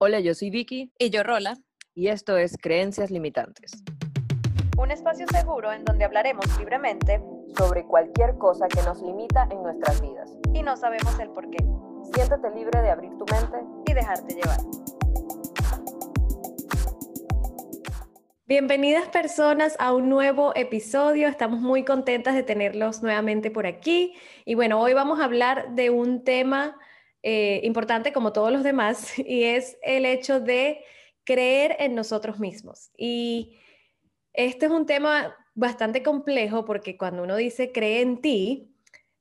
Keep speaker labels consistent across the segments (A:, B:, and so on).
A: Hola, yo soy Vicky.
B: Y yo Rola.
A: Y esto es Creencias Limitantes.
C: Un espacio seguro en donde hablaremos libremente
A: sobre cualquier cosa que nos limita en nuestras vidas.
C: Y no sabemos el por qué.
A: Siéntete libre de abrir tu mente
C: y dejarte llevar.
B: Bienvenidas personas a un nuevo episodio. Estamos muy contentas de tenerlos nuevamente por aquí. Y bueno, hoy vamos a hablar de un tema eh, importante como todos los demás y es el hecho de creer en nosotros mismos. Y este es un tema bastante complejo porque cuando uno dice cree en ti,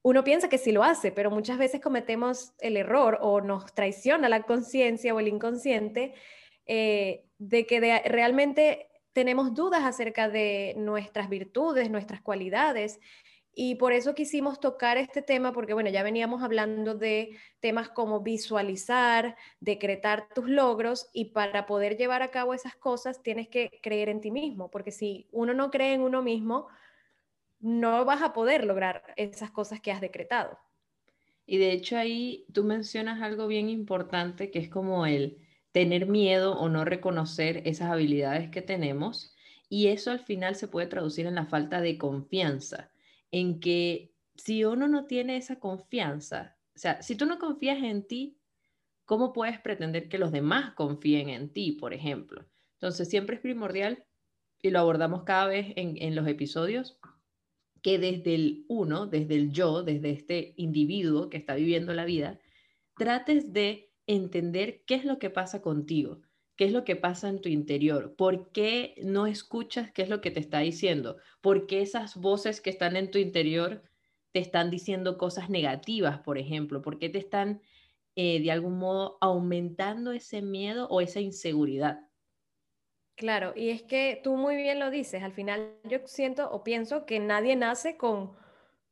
B: uno piensa que sí lo hace, pero muchas veces cometemos el error o nos traiciona la conciencia o el inconsciente eh, de que realmente tenemos dudas acerca de nuestras virtudes, nuestras cualidades. Y por eso quisimos tocar este tema, porque bueno, ya veníamos hablando de temas como visualizar, decretar tus logros, y para poder llevar a cabo esas cosas tienes que creer en ti mismo, porque si uno no cree en uno mismo, no vas a poder lograr esas cosas que has decretado.
D: Y de hecho ahí tú mencionas algo bien importante, que es como el tener miedo o no reconocer esas habilidades que tenemos y eso al final se puede traducir en la falta de confianza, en que si uno no tiene esa confianza, o sea, si tú no confías en ti, ¿cómo puedes pretender que los demás confíen en ti, por ejemplo? Entonces, siempre es primordial, y lo abordamos cada vez en, en los episodios, que desde el uno, desde el yo, desde este individuo que está viviendo la vida, trates de entender qué es lo que pasa contigo, qué es lo que pasa en tu interior, por qué no escuchas qué es lo que te está diciendo, por qué esas voces que están en tu interior te están diciendo cosas negativas, por ejemplo, por qué te están eh, de algún modo aumentando ese miedo o esa inseguridad.
B: Claro, y es que tú muy bien lo dices, al final yo siento o pienso que nadie nace con,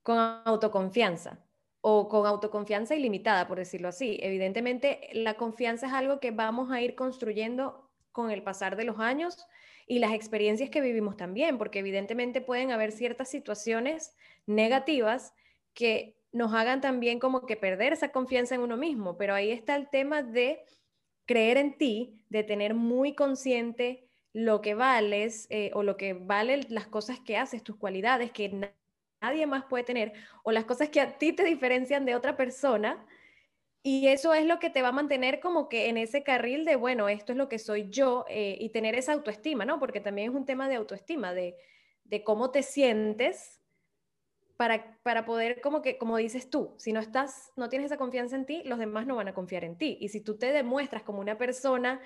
B: con autoconfianza o con autoconfianza ilimitada, por decirlo así. Evidentemente, la confianza es algo que vamos a ir construyendo con el pasar de los años y las experiencias que vivimos también, porque evidentemente pueden haber ciertas situaciones negativas que nos hagan también como que perder esa confianza en uno mismo, pero ahí está el tema de creer en ti, de tener muy consciente lo que vales eh, o lo que valen las cosas que haces, tus cualidades, que nadie más puede tener, o las cosas que a ti te diferencian de otra persona. Y eso es lo que te va a mantener como que en ese carril de, bueno, esto es lo que soy yo eh, y tener esa autoestima, ¿no? Porque también es un tema de autoestima, de, de cómo te sientes para, para poder, como que, como dices tú, si no estás, no tienes esa confianza en ti, los demás no van a confiar en ti. Y si tú te demuestras como una persona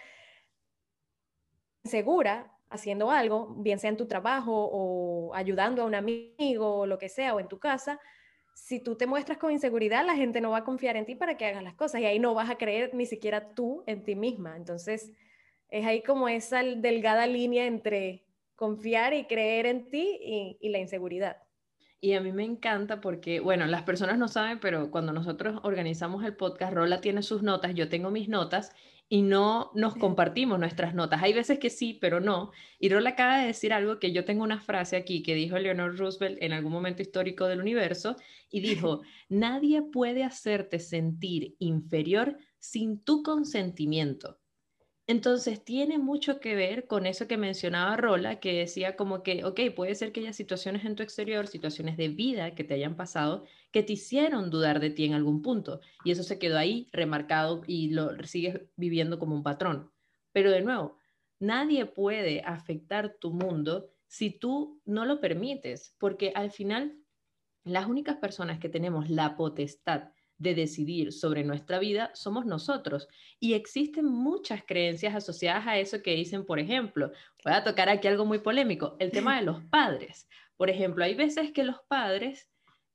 B: segura, haciendo algo, bien sea en tu trabajo o ayudando a un amigo o lo que sea, o en tu casa, si tú te muestras con inseguridad, la gente no va a confiar en ti para que hagas las cosas y ahí no vas a creer ni siquiera tú en ti misma. Entonces, es ahí como esa delgada línea entre confiar y creer en ti y, la inseguridad.
D: Y a mí me encanta porque, bueno, las personas no saben, pero cuando nosotros organizamos el podcast, Rola tiene sus notas, yo tengo mis notas y no nos compartimos nuestras notas. Hay veces que sí, pero no. Y Rola acaba de decir algo que yo tengo una frase aquí que dijo Leonor Roosevelt en algún momento histórico del universo y dijo, nadie puede hacerte sentir inferior sin tu consentimiento. Entonces tiene mucho que ver con eso que mencionaba Rola, que decía como que, ok, puede ser que haya situaciones en tu exterior, situaciones de vida que te hayan pasado, que te hicieron dudar de ti en algún punto. Y eso se quedó ahí remarcado y lo sigues viviendo como un patrón. Pero de nuevo, nadie puede afectar tu mundo si tú no lo permites, porque al final las únicas personas que tenemos la potestad de decidir sobre nuestra vida somos nosotros. Y existen muchas creencias asociadas a eso que dicen, por ejemplo, voy a tocar aquí algo muy polémico, el tema de los padres. Por ejemplo, hay veces que los padres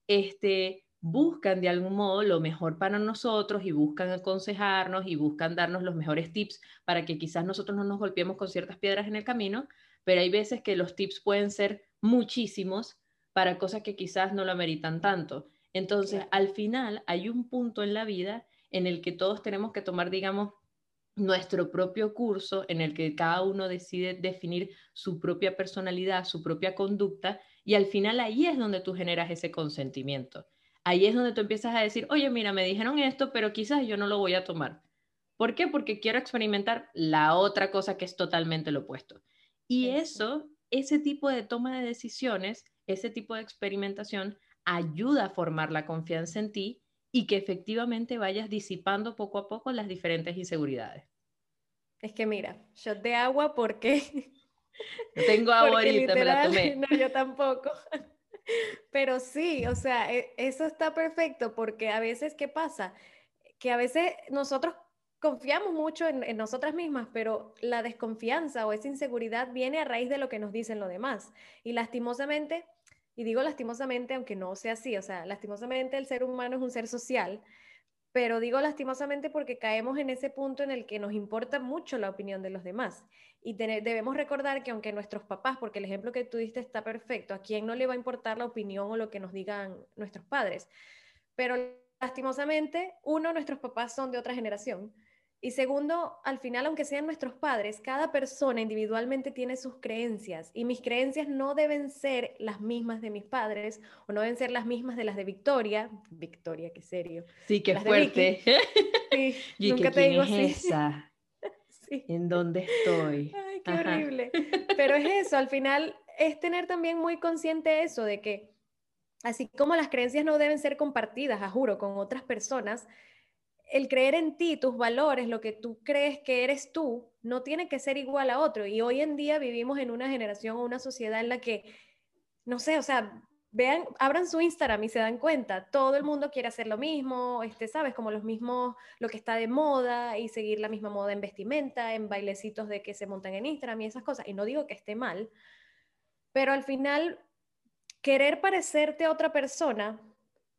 D: este, buscan de algún modo lo mejor para nosotros y buscan aconsejarnos y buscan darnos los mejores tips para que quizás nosotros no nos golpeemos con ciertas piedras en el camino, pero hay veces que los tips pueden ser muchísimos para cosas que quizás no lo ameritan tanto. Entonces, al final hay un punto en la vida en el que todos tenemos que tomar, digamos, nuestro propio curso en el que cada uno decide definir su propia personalidad, su propia conducta, y al final ahí es donde tú generas ese consentimiento. Ahí es donde tú empiezas a decir, oye, mira, me dijeron esto, pero quizás yo no lo voy a tomar. ¿Por qué? Porque quiero experimentar la otra cosa que es totalmente lo opuesto. Y eso, ese tipo de toma de decisiones, ese tipo de experimentación ayuda a formar la confianza en ti y que efectivamente vayas disipando poco a poco las diferentes inseguridades.
B: Es que mira, shot de agua porque...
D: No tengo agua ahorita, me la tomé.
B: No, yo tampoco. Pero sí, o sea, e, eso está perfecto porque a veces, ¿qué pasa? Que a veces nosotros confiamos mucho en, en, nosotras mismas, pero la desconfianza o esa inseguridad viene a raíz de lo que nos dicen los demás. Y lastimosamente, y digo lastimosamente, aunque no sea así, o sea, lastimosamente el ser humano es un ser social pero digo lastimosamente porque caemos en ese punto en el que nos importa mucho la opinión de los demás. Y debemos recordar que aunque nuestros papás, porque el ejemplo que tú está perfecto, a quién no le va a importar la opinión o lo que nos digan nuestros padres. Pero lastimosamente, uno, nuestros papás son de otra generación. Y segundo, al final, aunque sean nuestros padres, cada persona individualmente tiene sus creencias y mis creencias no deben ser las mismas de mis padres o no deben ser las mismas de las de Victoria. Victoria, qué serio.
D: Sí, qué fuerte. Sí, nunca te digo es esa? ¿En dónde estoy?
B: Ay, qué horrible. Pero es eso, al final es tener también muy consciente eso de que así como las creencias no deben ser compartidas, a juro, con otras personas, el creer en ti, tus valores, lo que tú crees que eres tú, no tiene que ser igual a otro. Y hoy en día vivimos en una generación o una sociedad en la que, no sé, o sea, vean, abran su Instagram y se dan cuenta, todo el mundo quiere hacer lo mismo, este, sabes, como los mismos, lo que está de moda y seguir la misma moda en vestimenta, en bailecitos de que se montan en Instagram y esas cosas. Y no digo que esté mal, pero al final, querer parecerte a otra persona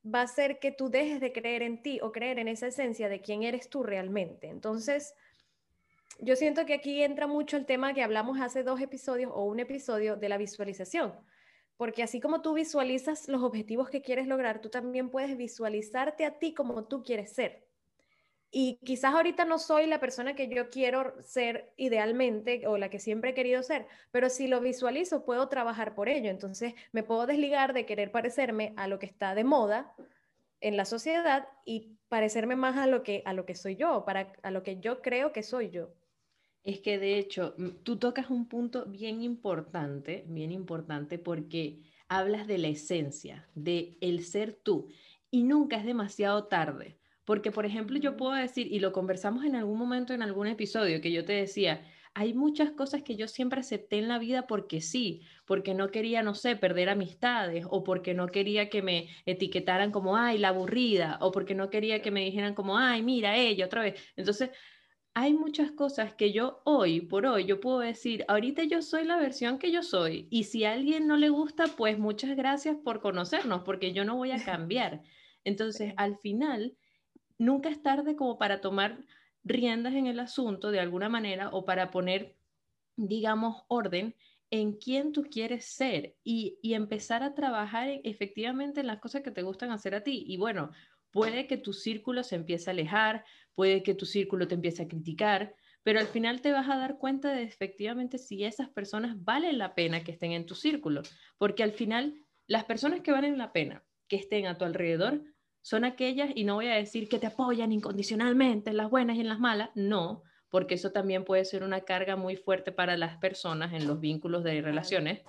B: va a ser que tú dejes de creer en ti o creer en esa esencia de quién eres tú realmente. Entonces, yo siento que aquí entra mucho el tema que hablamos hace dos episodios o un episodio de la visualización, porque así como tú visualizas los objetivos que quieres lograr, tú también puedes visualizarte a ti como tú quieres ser. Y quizás ahorita no soy la persona que yo quiero ser idealmente o la que siempre he querido ser, pero si lo visualizo puedo trabajar por ello. Entonces me puedo desligar de querer parecerme a lo que está de moda en la sociedad y parecerme más a lo que, a lo que soy yo, para, a lo que yo creo que soy yo.
D: Es que de hecho, tú tocas un punto bien importante, bien importante porque hablas de la esencia, de el ser tú y nunca es demasiado tarde porque, por ejemplo, yo puedo decir, y lo conversamos en algún momento en algún episodio, que yo te decía, hay muchas cosas que yo siempre acepté en la vida porque sí, porque no quería, no sé, perder amistades, o porque no quería que me etiquetaran como, ay, la aburrida, o porque no quería que me dijeran como, ay, mira, ella otra vez. Entonces, hay muchas cosas que yo hoy por hoy yo puedo decir, ahorita yo soy la versión que yo soy y si a alguien no le gusta, pues muchas gracias por conocernos porque yo no voy a cambiar. Entonces, al final, nunca es tarde como para tomar riendas en el asunto de alguna manera o para poner, digamos, orden en quién tú quieres ser y, empezar a trabajar efectivamente en las cosas que te gustan hacer a ti. Y bueno, puede que tu círculo se empiece a alejar, puede que tu círculo te empiece a criticar, pero al final te vas a dar cuenta de efectivamente si esas personas valen la pena que estén en tu círculo, porque al final las personas que valen la pena que estén a tu alrededor son aquellas, y no voy a decir que te apoyan incondicionalmente en las buenas y en las malas, no, porque eso también puede ser una carga muy fuerte para las personas en los vínculos de relaciones,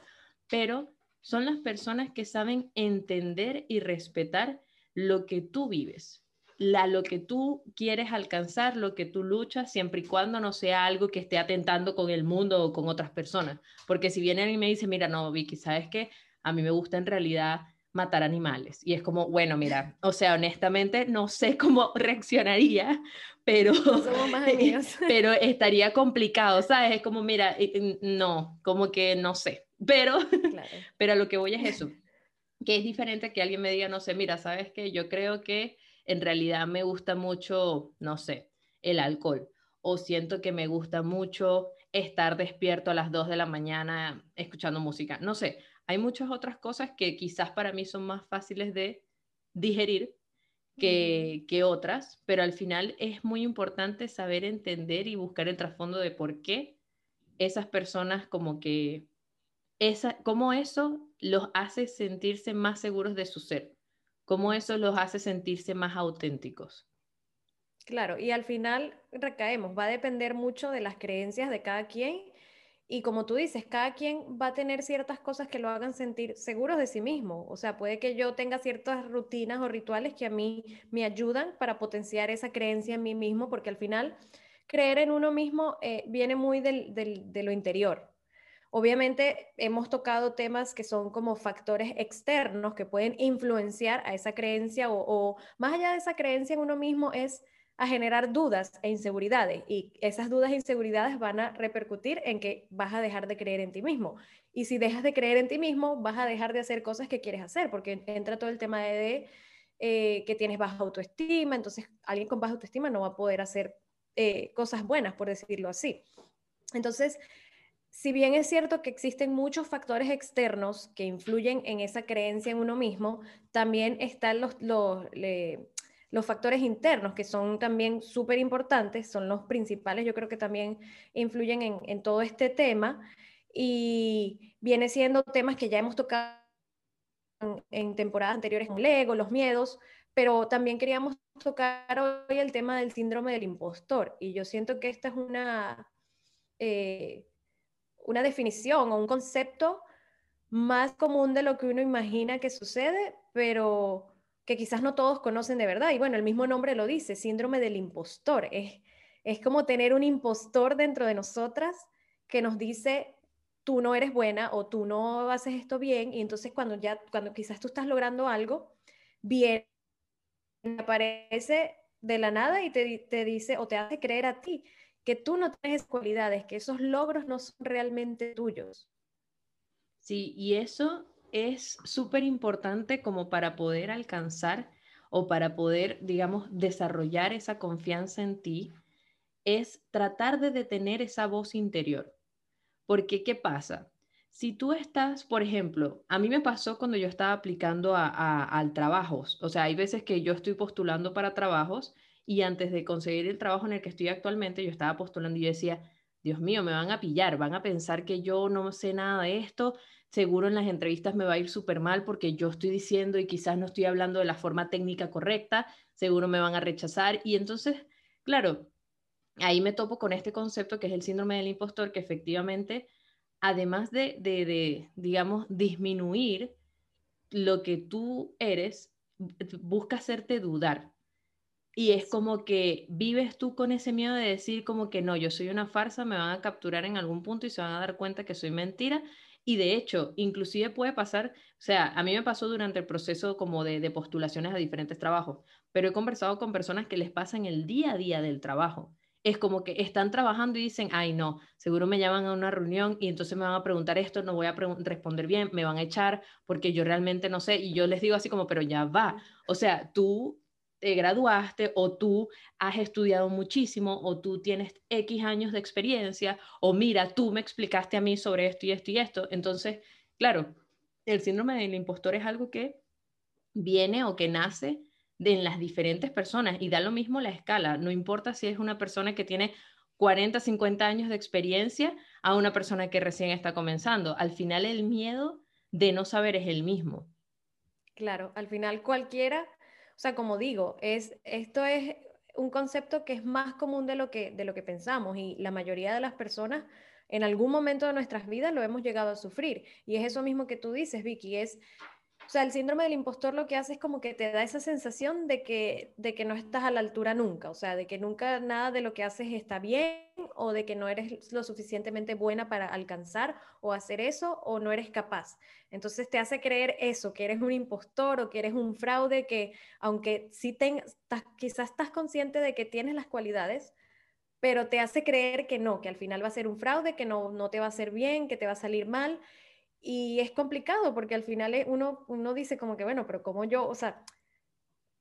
D: pero son las personas que saben entender y respetar lo que tú vives, la, lo que tú quieres alcanzar, lo que tú luchas, siempre y cuando no sea algo que esté atentando con el mundo o con otras personas. Porque si viene y me dice, mira, no, Vicky, ¿sabes qué? A mí me gusta en realidad matar animales. Y es como, bueno, mira, o sea, honestamente no sé cómo reaccionaría, pero, pero estaría complicado, ¿sabes? Es como, mira, no, como que no sé, pero, pero a lo que voy es eso, que es diferente que alguien me diga, no sé, mira, ¿sabes que Yo creo que en realidad me gusta mucho, no sé, el alcohol, o siento que me gusta mucho estar despierto a las 2 de la mañana escuchando música, no sé, hay muchas otras cosas que quizás para mí son más fáciles de digerir que, que, otras, pero al final es muy importante saber entender y buscar el trasfondo de por qué esas personas como que, esa, cómo eso los hace sentirse más seguros de su ser, cómo eso los hace sentirse más auténticos.
B: Claro, y al final recaemos, va a depender mucho de las creencias de cada quien y como tú dices, cada quien va a tener ciertas cosas que lo hagan sentir seguros de sí mismo. O sea, puede que yo tenga ciertas rutinas o rituales que a mí me ayudan para potenciar esa creencia en mí mismo, porque al final creer en uno mismo eh, viene muy de lo interior. Obviamente hemos tocado temas que son como factores externos que pueden influenciar a esa creencia o más allá de esa creencia en uno mismo es a generar dudas e inseguridades y esas dudas e inseguridades van a repercutir en que vas a dejar de creer en ti mismo. Y si dejas de creer en ti mismo, vas a dejar de hacer cosas que quieres hacer, porque entra todo el tema de, eh, que tienes baja autoestima, entonces alguien con baja autoestima no va a poder hacer eh, cosas buenas, por decirlo así. Entonces, si bien es cierto que existen muchos factores externos que influyen en esa creencia en uno mismo, también están los, los los factores internos, que son también súper importantes, son los principales, yo creo que también influyen en, todo este tema. Y viene siendo temas que ya hemos tocado en, temporadas anteriores con Lego, los miedos, pero también queríamos tocar hoy el tema del síndrome del impostor. Y yo siento que esta es una, eh, una definición o un concepto más común de lo que uno imagina que sucede, pero que quizás no todos conocen de verdad. Y bueno, el mismo nombre lo dice, síndrome del impostor. Es, es como tener un impostor dentro de nosotras que nos dice, tú no eres buena o tú no haces esto bien. Y entonces cuando ya, cuando quizás tú estás logrando algo, bien, aparece de la nada y te, te dice o te hace creer a ti que tú no tienes cualidades, que esos logros no son realmente tuyos.
D: Sí, y eso es súper importante como para poder alcanzar o para poder, digamos, desarrollar esa confianza en ti, es tratar de detener esa voz interior. Porque, ¿qué pasa? Si tú estás, por ejemplo, a mí me pasó cuando yo estaba aplicando a, al trabajo, o sea, hay veces que yo estoy postulando para trabajos y antes de conseguir el trabajo en el que estoy actualmente, yo estaba postulando y decía, Dios mío, me van a pillar, van a pensar que yo no sé nada de esto, seguro en las entrevistas me va a ir súper mal porque yo estoy diciendo y quizás no estoy hablando de la forma técnica correcta, seguro me van a rechazar. Y entonces, claro, ahí me topo con este concepto que es el síndrome del impostor, que efectivamente, además de, de, digamos, disminuir lo que tú eres, busca hacerte dudar. Y es como que vives tú con ese miedo de decir como que no, yo soy una farsa, me van a capturar en algún punto y se van a dar cuenta que soy mentira y de hecho, inclusive puede pasar, o sea, a mí me pasó durante el proceso como de, postulaciones a diferentes trabajos, pero he conversado con personas que les pasa en el día a día del trabajo. Es como que están trabajando y dicen, ay no, seguro me llaman a una reunión y entonces me van a preguntar esto, no voy a responder bien, me van a echar porque yo realmente no sé. Y yo les digo así como, pero ya va. O sea, tú te graduaste o tú has estudiado muchísimo o tú tienes X años de experiencia o mira, tú me explicaste a mí sobre esto y esto y esto. Entonces, claro, el síndrome del impostor es algo que viene o que nace de en las diferentes personas y da lo mismo la escala, no importa si es una persona que tiene 40, 50 años de experiencia a una persona que recién está comenzando. Al final el miedo de no saber es el mismo.
B: Claro, al final cualquiera o sea, como digo, es, esto es un concepto que es más común de lo que, de lo que pensamos y la mayoría de las personas en algún momento de nuestras vidas lo hemos llegado a sufrir. Y es eso mismo que tú dices, Vicky, es o sea, el síndrome del impostor lo que hace es como que te da esa sensación de que, de que no estás a la altura nunca, o sea, de que nunca nada de lo que haces está bien o de que no eres lo suficientemente buena para alcanzar o hacer eso o no eres capaz. Entonces te hace creer eso, que eres un impostor o que eres un fraude, que aunque sí tengas, quizás estás consciente de que tienes las cualidades, pero te hace creer que no, que al final va a ser un fraude, que no, no te va a hacer bien, que te va a salir mal y es complicado porque al final eh, uno, uno dice como que, bueno, pero ¿cómo yo, o sea,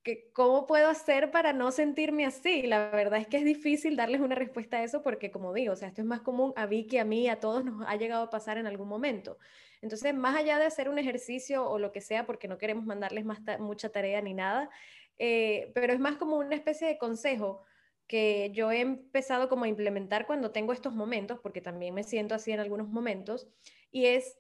B: que, ¿cómo puedo hacer para no sentirme así? La verdad es que es difícil darles una respuesta a eso porque, como digo, o sea, esto es más común a Vicky, a mí, a todos nos ha llegado a pasar en algún momento. Entonces, más allá de hacer un ejercicio o lo que sea, porque no queremos mandarles mucha tarea ni nada, eh, pero es más como una especie de consejo que yo he empezado como a implementar cuando tengo estos momentos, porque también me siento así en algunos momentos, y es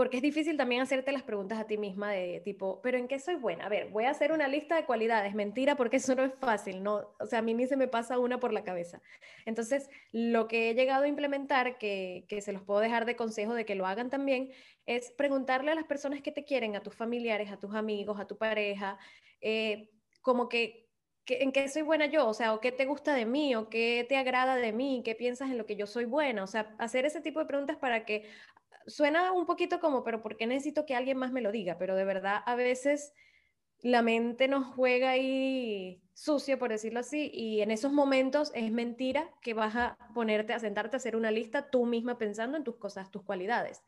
B: porque es difícil también hacerte las preguntas a ti misma de tipo, pero ¿en qué soy buena? A ver, voy a hacer una lista de cualidades, mentira, porque eso no es fácil, no, o sea, a mí ni se me pasa una por la cabeza. Entonces, lo que he llegado a implementar, que, que se los puedo dejar de consejo de que lo hagan también, es preguntarle a las personas que te quieren, a tus familiares, a tus amigos, a tu pareja, eh, como que ¿en qué soy buena yo? O sea, o qué te gusta de mí, o qué te agrada de mí, qué piensas en lo que yo soy buena. O sea, hacer ese tipo de preguntas para que suena un poquito como, pero ¿por qué necesito que alguien más me lo diga? Pero de verdad, a veces la mente nos juega ahí sucio, por decirlo así, y en esos momentos es mentira que vas a ponerte a sentarte a hacer una lista tú misma pensando en tus cosas, tus cualidades.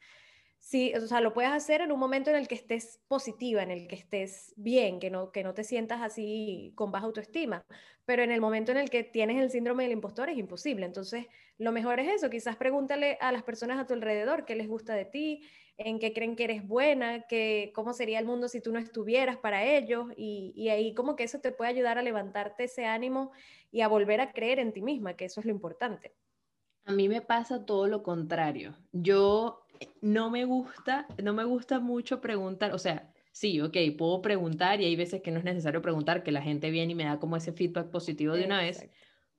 B: Sí, o sea, lo puedes hacer en un momento en el que estés positiva, en el que estés bien, que no, que no te sientas así con baja autoestima, pero en el momento en el que tienes el síndrome del impostor es imposible. Entonces, lo mejor es eso, quizás pregúntale a las personas a tu alrededor qué les gusta de ti, en qué creen que eres buena, que, cómo sería el mundo si tú no estuvieras para ellos, y, y ahí como que eso te puede ayudar a levantarte ese ánimo y a volver a creer en ti misma, que eso es lo importante.
D: A mí me pasa todo lo contrario. Yo no me gusta, no me gusta mucho preguntar, o sea, sí, ok, puedo preguntar y hay veces que no es necesario preguntar, que la gente viene y me da como ese feedback positivo de una vez,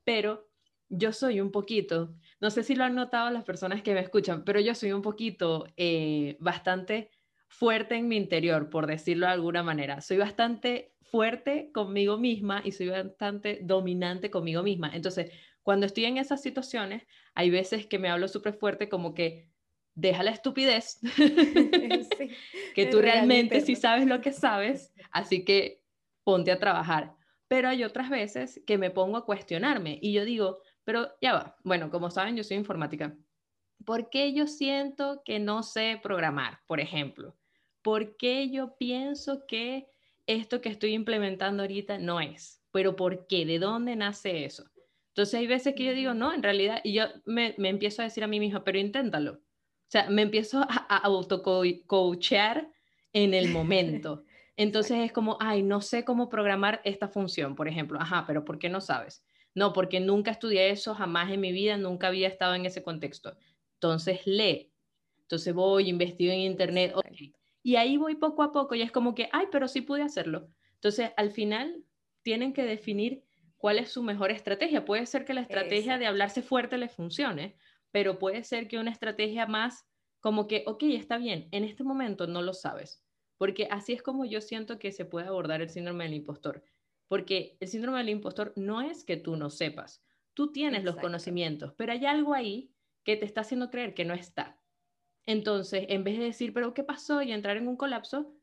D: pero yo soy un poquito, no sé si lo han notado las personas que me escuchan, pero yo soy un poquito eh, bastante fuerte en mi interior, por decirlo de alguna manera. Soy bastante fuerte conmigo misma y soy bastante dominante conmigo misma. Entonces, cuando estoy en esas situaciones, hay veces que me hablo súper fuerte como que deja la estupidez, que tú realmente sí sabes lo que sabes, así que ponte a trabajar. Pero hay otras veces que me pongo a cuestionarme y yo digo, pero ya va, bueno, como saben, yo soy informática. ¿Por qué yo siento que no sé programar, por ejemplo? ¿Por qué yo pienso que esto que estoy implementando ahorita no es? ¿Pero por qué? ¿De dónde nace eso? Entonces hay veces que yo digo, no, en realidad, y yo me, me empiezo a decir a mí misma, pero inténtalo sea, me empiezo a, a auto-coachear en el momento. Entonces es como, ay, no sé cómo programar esta función, por ejemplo. Ajá, pero ¿por qué no sabes? No, porque nunca estudié eso, jamás en mi vida, nunca había estado en ese contexto. Entonces lee. Entonces voy, investigo en internet. Y ahí voy poco a poco y es como que, ay, pero sí pude hacerlo. Entonces, al final, tienen que definir cuál es su mejor estrategia. Puede ser que la estrategia de hablarse fuerte les funcione, pero puede ser que una estrategia más como que, ok, está bien, en este momento no lo sabes, porque así es como yo siento que se puede abordar el síndrome del impostor, porque el síndrome del impostor no es que tú no sepas, tú tienes los conocimientos, pero hay algo ahí que te está haciendo creer que no está. Entonces, en vez de decir, pero ¿qué pasó? y entrar en un colapso,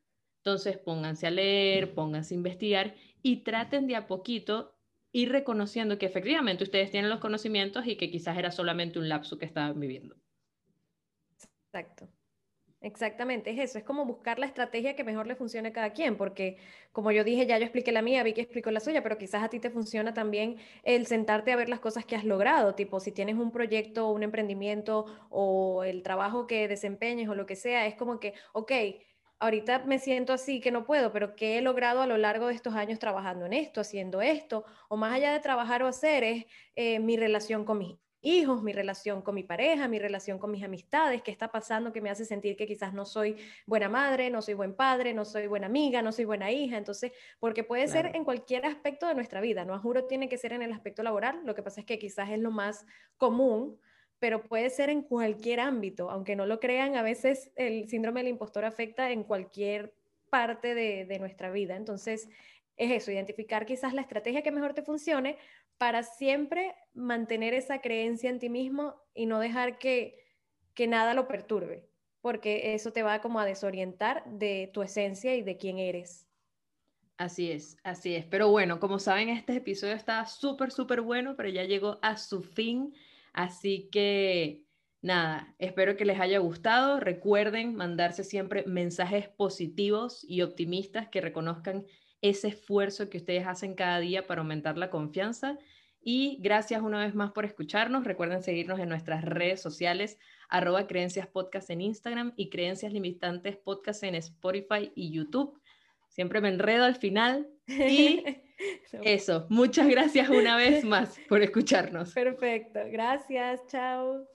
D: entonces pónganse a leer, pónganse a investigar y traten de a poquito ir reconociendo que efectivamente ustedes tienen los conocimientos y que quizás era solamente un lapso que estaban viviendo.
B: Exacto. Exactamente, es eso, es como buscar la estrategia que mejor le funcione a cada quien, porque como yo dije, ya yo expliqué la mía, Vicky explicó la suya, pero quizás a ti te funciona también el sentarte a ver las cosas que has logrado, tipo si tienes un proyecto, un emprendimiento o el trabajo que desempeñes o lo que sea, es como que, ok, ahorita me siento así que no puedo, pero ¿qué he logrado a lo largo de estos años trabajando en esto, haciendo esto? O más allá de trabajar o hacer, es eh, mi relación con mis hijos, mi relación con mi pareja, mi relación con mis amistades, qué está pasando que me hace sentir que quizás no soy buena madre, no soy buen padre, no soy buena amiga, no soy buena hija. Entonces, porque puede ser en cualquier aspecto de nuestra vida, no juro tiene que ser en el aspecto laboral, lo que pasa es que quizás es lo más común pero puede ser en cualquier ámbito, aunque no lo crean, a veces el síndrome del impostor afecta en cualquier parte de, nuestra vida. Entonces, es eso, identificar quizás la estrategia que mejor te funcione para siempre mantener esa creencia en ti mismo y no dejar que, que nada lo perturbe, porque eso te va como a desorientar de tu esencia y de quién eres.
D: Así es, así es. Pero bueno, como saben, este episodio está súper, súper bueno, pero ya llegó a su fin. Así que nada, espero que les haya gustado. Recuerden mandarse siempre mensajes positivos y optimistas que reconozcan ese esfuerzo que ustedes hacen cada día para aumentar la confianza. Y gracias una vez más por escucharnos. Recuerden seguirnos en nuestras redes sociales, arroba creencias podcast en Instagram y creencias limitantes podcast en Spotify y YouTube. Siempre me enredo al final. Y Eso, muchas gracias una vez más por escucharnos.
B: Perfecto, gracias, chao.